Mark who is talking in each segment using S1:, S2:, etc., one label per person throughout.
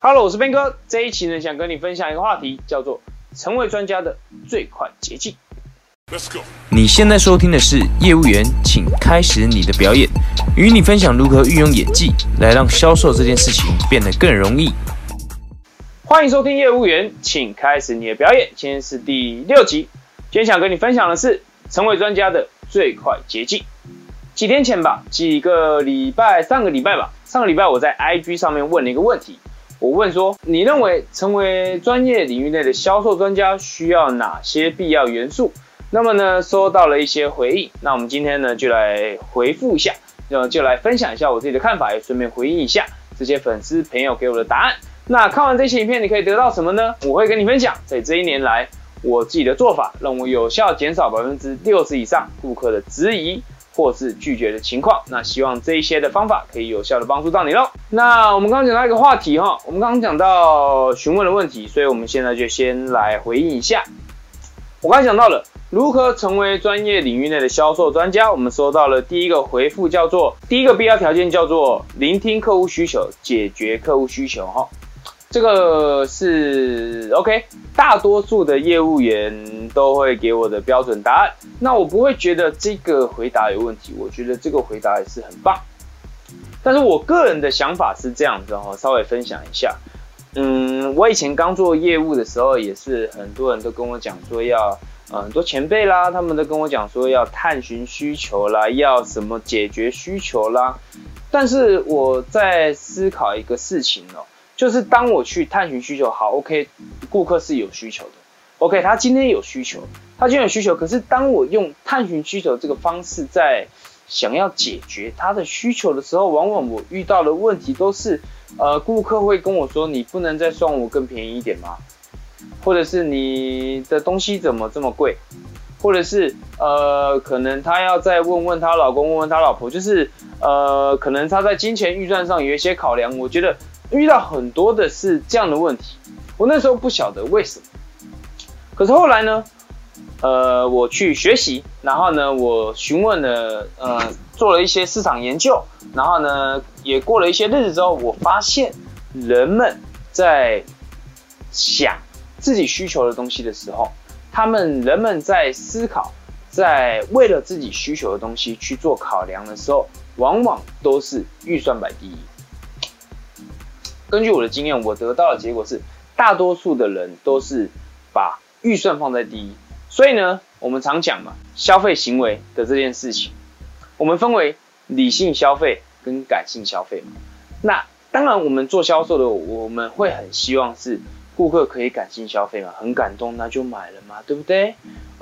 S1: Hello，我是边哥。这一期呢，想跟你分享一个话题，叫做成为专家的最快捷径。
S2: Let's go。
S3: 你现在收听的是业务员，请开始你的表演，与你分享如何运用演技来让销售这件事情变得更容易。
S1: 欢迎收听业务员，请开始你的表演。今天是第六集，今天想跟你分享的是成为专家的最快捷径。几天前吧，几个礼拜，上个礼拜吧，上个礼拜我在 IG 上面问了一个问题。我问说，你认为成为专业领域内的销售专家需要哪些必要元素？那么呢，收到了一些回应。那我们今天呢，就来回复一下，就就来分享一下我自己的看法，也顺便回应一下这些粉丝朋友给我的答案。那看完这些影片，你可以得到什么呢？我会跟你分享，在这一年来我自己的做法，让我有效减少百分之六十以上顾客的质疑。或是拒绝的情况，那希望这一些的方法可以有效的帮助到你喽。那我们刚刚讲到一个话题哈，我们刚刚讲到询问的问题，所以我们现在就先来回应一下。我刚才讲到了如何成为专业领域内的销售专家，我们收到了第一个回复，叫做第一个必要条件叫做聆听客户需求，解决客户需求哈。这个是 OK，大多数的业务员都会给我的标准答案，那我不会觉得这个回答有问题，我觉得这个回答也是很棒。但是我个人的想法是这样子哈，稍微分享一下。嗯，我以前刚做业务的时候，也是很多人都跟我讲说要，呃，很多前辈啦，他们都跟我讲说要探寻需求啦，要什么解决需求啦。但是我在思考一个事情哦。就是当我去探寻需求，好，OK，顾客是有需求的，OK，他今天有需求，他今天有需求，可是当我用探寻需求这个方式在想要解决他的需求的时候，往往我遇到的问题都是，呃，顾客会跟我说，你不能再算我更便宜一点吗？或者是你的东西怎么这么贵？或者是呃，可能他要再问问他老公，问问他老婆，就是呃，可能他在金钱预算上有一些考量，我觉得。遇到很多的是这样的问题，我那时候不晓得为什么，可是后来呢，呃，我去学习，然后呢，我询问了，呃，做了一些市场研究，然后呢，也过了一些日子之后，我发现人们在想自己需求的东西的时候，他们人们在思考，在为了自己需求的东西去做考量的时候，往往都是预算摆第一。根据我的经验，我得到的结果是，大多数的人都是把预算放在第一。所以呢，我们常讲嘛，消费行为的这件事情，我们分为理性消费跟感性消费嘛。那当然，我们做销售的，我们会很希望是顾客可以感性消费嘛，很感动，那就买了嘛，对不对？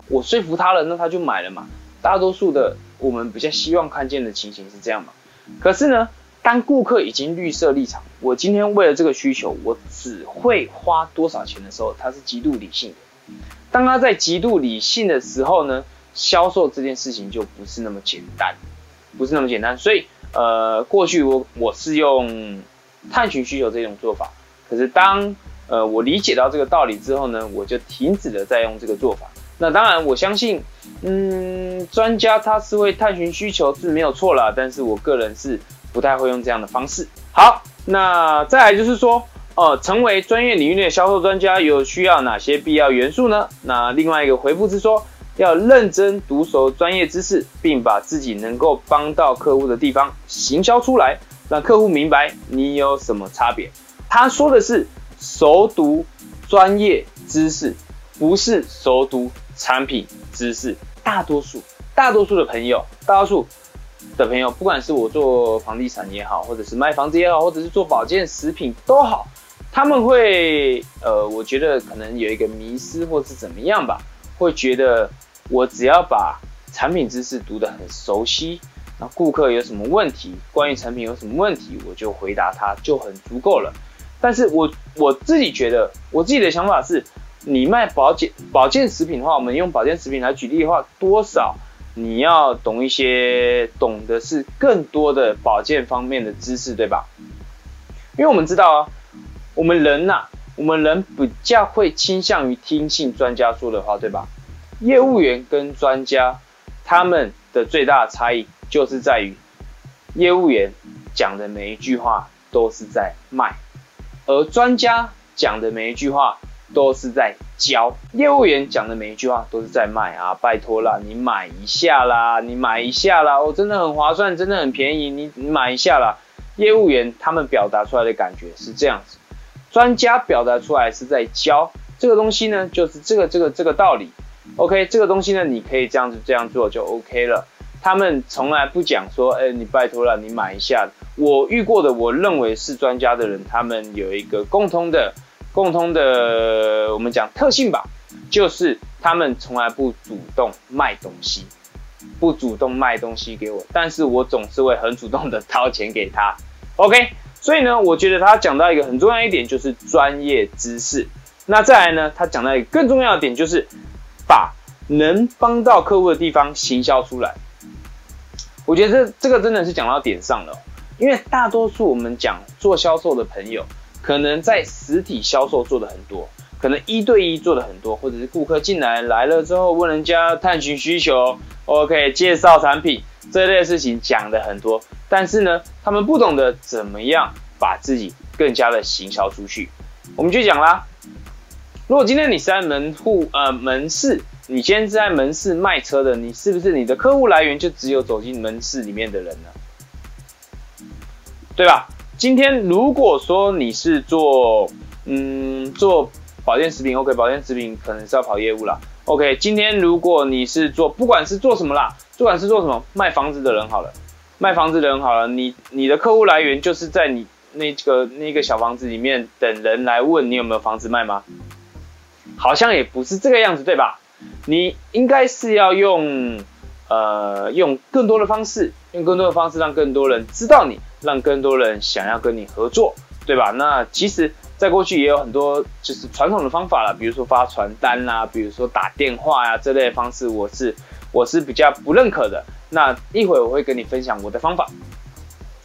S1: 我说服他了，那他就买了嘛。大多数的我们比较希望看见的情形是这样嘛。可是呢？当顾客已经绿色立场，我今天为了这个需求，我只会花多少钱的时候，他是极度理性的。当他在极度理性的时候呢，销售这件事情就不是那么简单，不是那么简单。所以，呃，过去我我是用探寻需求这种做法，可是当呃我理解到这个道理之后呢，我就停止了再用这个做法。那当然，我相信，嗯，专家他是会探寻需求是没有错啦，但是我个人是。不太会用这样的方式。好，那再来就是说，呃，成为专业领域内的销售专家有需要哪些必要元素呢？那另外一个回复是说，要认真读熟专业知识，并把自己能够帮到客户的地方行销出来，让客户明白你有什么差别。他说的是熟读专业知识，不是熟读产品知识。大多数，大多数的朋友，大多数。的朋友，不管是我做房地产也好，或者是卖房子也好，或者是做保健食品都好，他们会呃，我觉得可能有一个迷失，或是怎么样吧，会觉得我只要把产品知识读得很熟悉，那顾客有什么问题，关于产品有什么问题，我就回答他就很足够了。但是我我自己觉得，我自己的想法是，你卖保健保健食品的话，我们用保健食品来举例的话，多少？你要懂一些，懂的是更多的保健方面的知识，对吧？因为我们知道啊，我们人呐，我们人比较会倾向于听信专家说的话，对吧？业务员跟专家他们的最大的差异就是在于，业务员讲的每一句话都是在卖，而专家讲的每一句话都是在教，业务员讲的每一句话都是在卖啊，拜托啦，你买一下啦，你买一下啦，哦，真的很划算，真的很便宜，你你买一下啦。业务员他们表达出来的感觉是这样子，专家表达出来是在教这个东西呢，就是这个这个这个道理。OK，这个东西呢，你可以这样子这样做就 OK 了。他们从来不讲说，哎，你拜托了，你买一下。我遇过的，我认为是专家的人，他们有一个共通的、共通的，我们讲特性吧，就是他们从来不主动卖东西，不主动卖东西给我，但是我总是会很主动的掏钱给他。OK，所以呢，我觉得他讲到一个很重要一点，就是专业知识。那再来呢，他讲到一个更重要的点，就是把能帮到客户的地方行销出来。我觉得这这个真的是讲到点上了，因为大多数我们讲做销售的朋友，可能在实体销售做的很多，可能一对一做的很多，或者是顾客进来来了之后问人家探寻需求，OK，介绍产品这类事情讲的很多，但是呢，他们不懂得怎么样把自己更加的行销出去。我们就讲啦，如果今天你是在门户呃门市。你今天是在门市卖车的，你是不是你的客户来源就只有走进门市里面的人呢？对吧？今天如果说你是做嗯做保健食品，OK，保健食品可能是要跑业务啦。OK，今天如果你是做不管是做什么啦，不管是做什么卖房子的人好了，卖房子的人好了，你你的客户来源就是在你那个那个小房子里面等人来问你有没有房子卖吗？好像也不是这个样子，对吧？你应该是要用，呃，用更多的方式，用更多的方式让更多人知道你，让更多人想要跟你合作，对吧？那其实，在过去也有很多就是传统的方法了，比如说发传单啦，比如说打电话呀这类方式，我是我是比较不认可的。那一会我会跟你分享我的方法。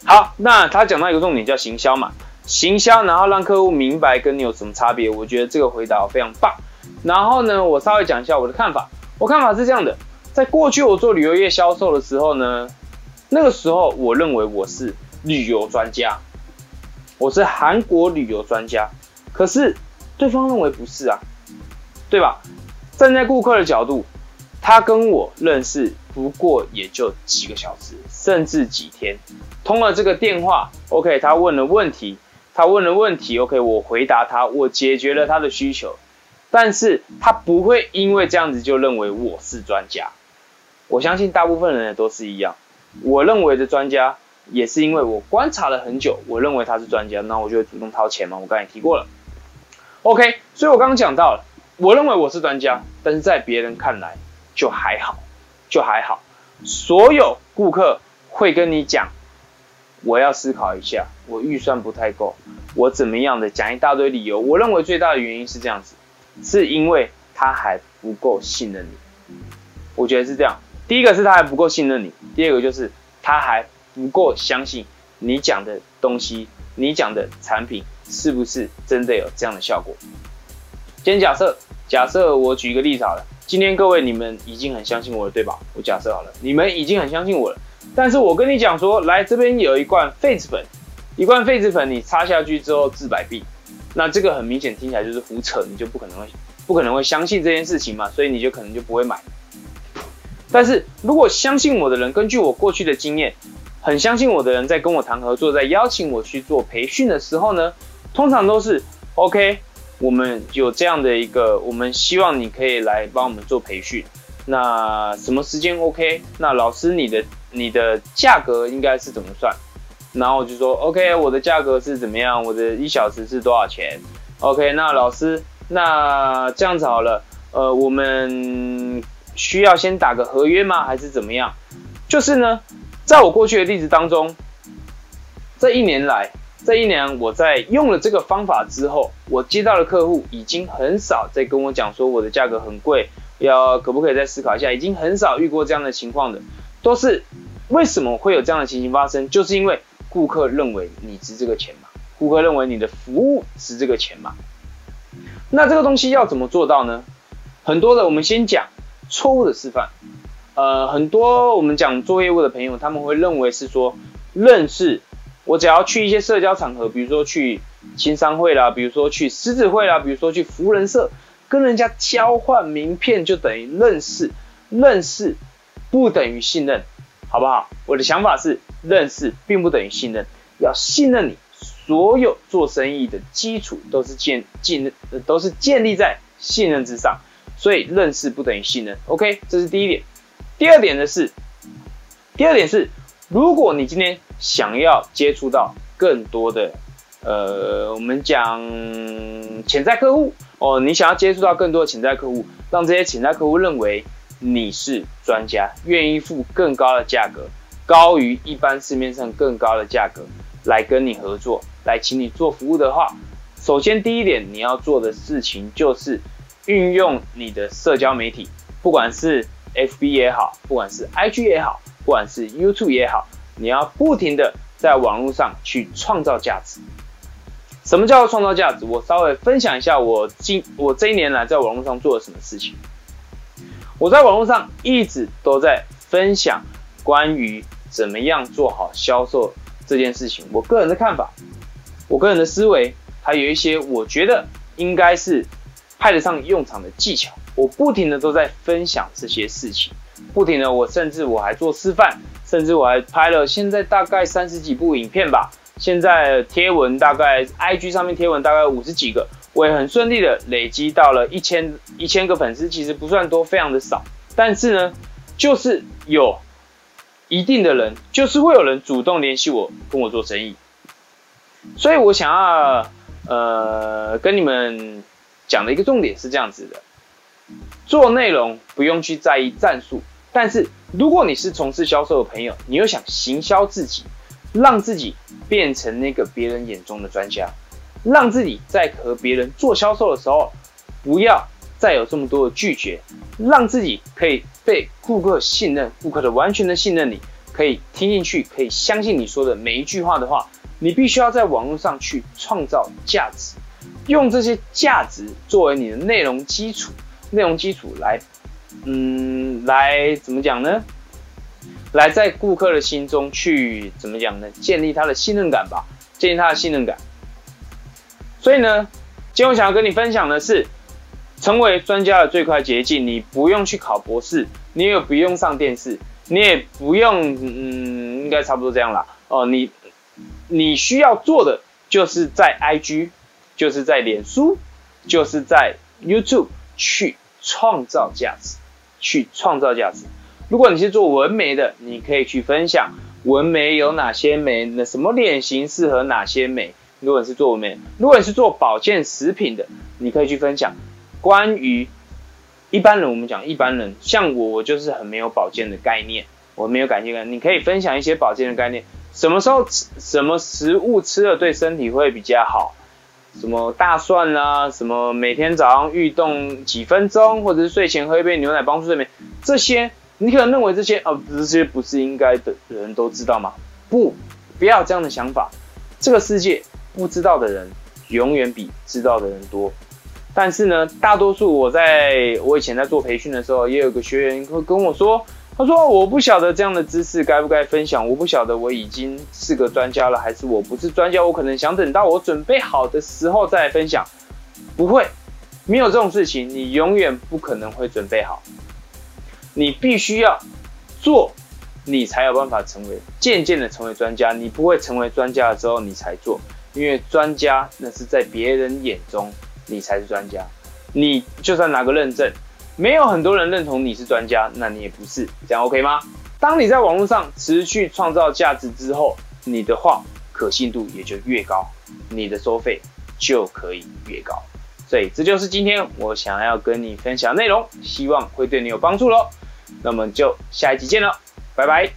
S1: 好，那他讲到一个重点叫行销嘛，行销，然后让客户明白跟你有什么差别，我觉得这个回答非常棒。然后呢，我稍微讲一下我的看法。我看法是这样的，在过去我做旅游业销售的时候呢，那个时候我认为我是旅游专家，我是韩国旅游专家。可是对方认为不是啊，对吧？站在顾客的角度，他跟我认识不过也就几个小时，甚至几天，通了这个电话，OK，他问了问题，他问了问题，OK，我回答他，我解决了他的需求。但是他不会因为这样子就认为我是专家，我相信大部分人都是一样。我认为的专家也是因为我观察了很久，我认为他是专家，那我就会主动掏钱嘛。我刚才提过了，OK，所以我刚刚讲到了，我认为我是专家，但是在别人看来就还好，就还好。所有顾客会跟你讲，我要思考一下，我预算不太够，我怎么样的讲一大堆理由。我认为最大的原因是这样子。是因为他还不够信任你，我觉得是这样。第一个是他还不够信任你，第二个就是他还不过相信你讲的东西，你讲的产品是不是真的有这样的效果。今天假设，假设我举一个例子好了，今天各位你们已经很相信我了，对吧？我假设好了，你们已经很相信我了，但是我跟你讲说，来这边有一罐痱子粉，一罐痱子粉你擦下去之后治百病。那这个很明显听起来就是胡扯，你就不可能会不可能会相信这件事情嘛，所以你就可能就不会买。但是如果相信我的人，根据我过去的经验，很相信我的人在跟我谈合作，在邀请我去做培训的时候呢，通常都是 OK，我们有这样的一个，我们希望你可以来帮我们做培训。那什么时间 OK？那老师你的你的价格应该是怎么算？然后我就说，OK，我的价格是怎么样？我的一小时是多少钱？OK，那老师，那这样子好了，呃，我们需要先打个合约吗？还是怎么样？就是呢，在我过去的例子当中，这一年来，这一年我在用了这个方法之后，我接到的客户已经很少在跟我讲说我的价格很贵，要可不可以再思考一下？已经很少遇过这样的情况的，都是为什么会有这样的情形发生？就是因为。顾客认为你值这个钱嘛？顾客认为你的服务值这个钱嘛？那这个东西要怎么做到呢？很多的，我们先讲错误的示范。呃，很多我们讲做业务的朋友，他们会认为是说，认识我只要去一些社交场合，比如说去青商会啦，比如说去狮子会啦，比如说去福人社，跟人家交换名片就等于认识，认识不等于信任，好不好？我的想法是，认识并不等于信任，要信任你，所有做生意的基础都是建建都是建立在信任之上，所以认识不等于信任。OK，这是第一点。第二点的是，第二点是，如果你今天想要接触到更多的，呃，我们讲潜在客户哦，你想要接触到更多的潜在客户，让这些潜在客户认为你是专家，愿意付更高的价格，高于一般市面上更高的价格来跟你合作，来请你做服务的话，首先第一点你要做的事情就是运用你的社交媒体，不管是 FB 也好，不管是 IG 也好，不管是 YouTube 也好，你要不停的在网络上去创造价值。什么叫做创造价值？我稍微分享一下我今我这一年来在网络上做了什么事情。我在网络上一直都在分享关于怎么样做好销售这件事情。我个人的看法，我个人的思维，还有一些我觉得应该是派得上用场的技巧。我不停的都在分享这些事情，不停的，我甚至我还做示范，甚至我还拍了现在大概三十几部影片吧。现在贴文大概 IG 上面贴文大概五十几个，我也很顺利的累积到了一千一千个粉丝，其实不算多，非常的少。但是呢，就是有一定的人，就是会有人主动联系我，跟我做生意。所以我想要呃跟你们讲的一个重点是这样子的。做内容不用去在意战术，但是如果你是从事销售的朋友，你又想行销自己，让自己变成那个别人眼中的专家，让自己在和别人做销售的时候，不要再有这么多的拒绝，让自己可以被顾客信任，顾客的完全的信任你，可以听进去，可以相信你说的每一句话的话，你必须要在网络上去创造价值，用这些价值作为你的内容基础。内容基础来，嗯，来怎么讲呢？来在顾客的心中去怎么讲呢？建立他的信任感吧，建立他的信任感。所以呢，今天我想要跟你分享的是，成为专家的最快捷径。你不用去考博士，你也不用上电视，你也不用，嗯，应该差不多这样啦。哦，你你需要做的就是在 IG，就是在脸书，就是在 YouTube 去。创造价值，去创造价值。如果你是做纹眉的，你可以去分享纹眉有哪些眉，那什么脸型适合哪些眉。如果你是做纹眉，如果你是做保健食品的，你可以去分享关于一般人。我们讲一般人，像我，我就是很没有保健的概念，我没有感觉感。你可以分享一些保健的概念，什么时候吃什么食物吃了对身体会比较好。什么大蒜啦，什么每天早上运动几分钟，或者是睡前喝一杯牛奶帮助睡眠，这些你可能认为这些哦，这些不是应该的人都知道吗？不，不要有这样的想法。这个世界不知道的人永远比知道的人多。但是呢，大多数我在我以前在做培训的时候，也有个学员会跟我说。他说：“我不晓得这样的知识该不该分享，我不晓得我已经是个专家了，还是我不是专家。我可能想等到我准备好的时候再来分享。不会，没有这种事情，你永远不可能会准备好。你必须要做，你才有办法成为渐渐的成为专家。你不会成为专家了之后你才做，因为专家那是在别人眼中你才是专家。你就算拿个认证。”没有很多人认同你是专家，那你也不是，这样 OK 吗？当你在网络上持续创造价值之后，你的话可信度也就越高，你的收费就可以越高。所以这就是今天我想要跟你分享内容，希望会对你有帮助喽。那么就下一集见了，拜拜。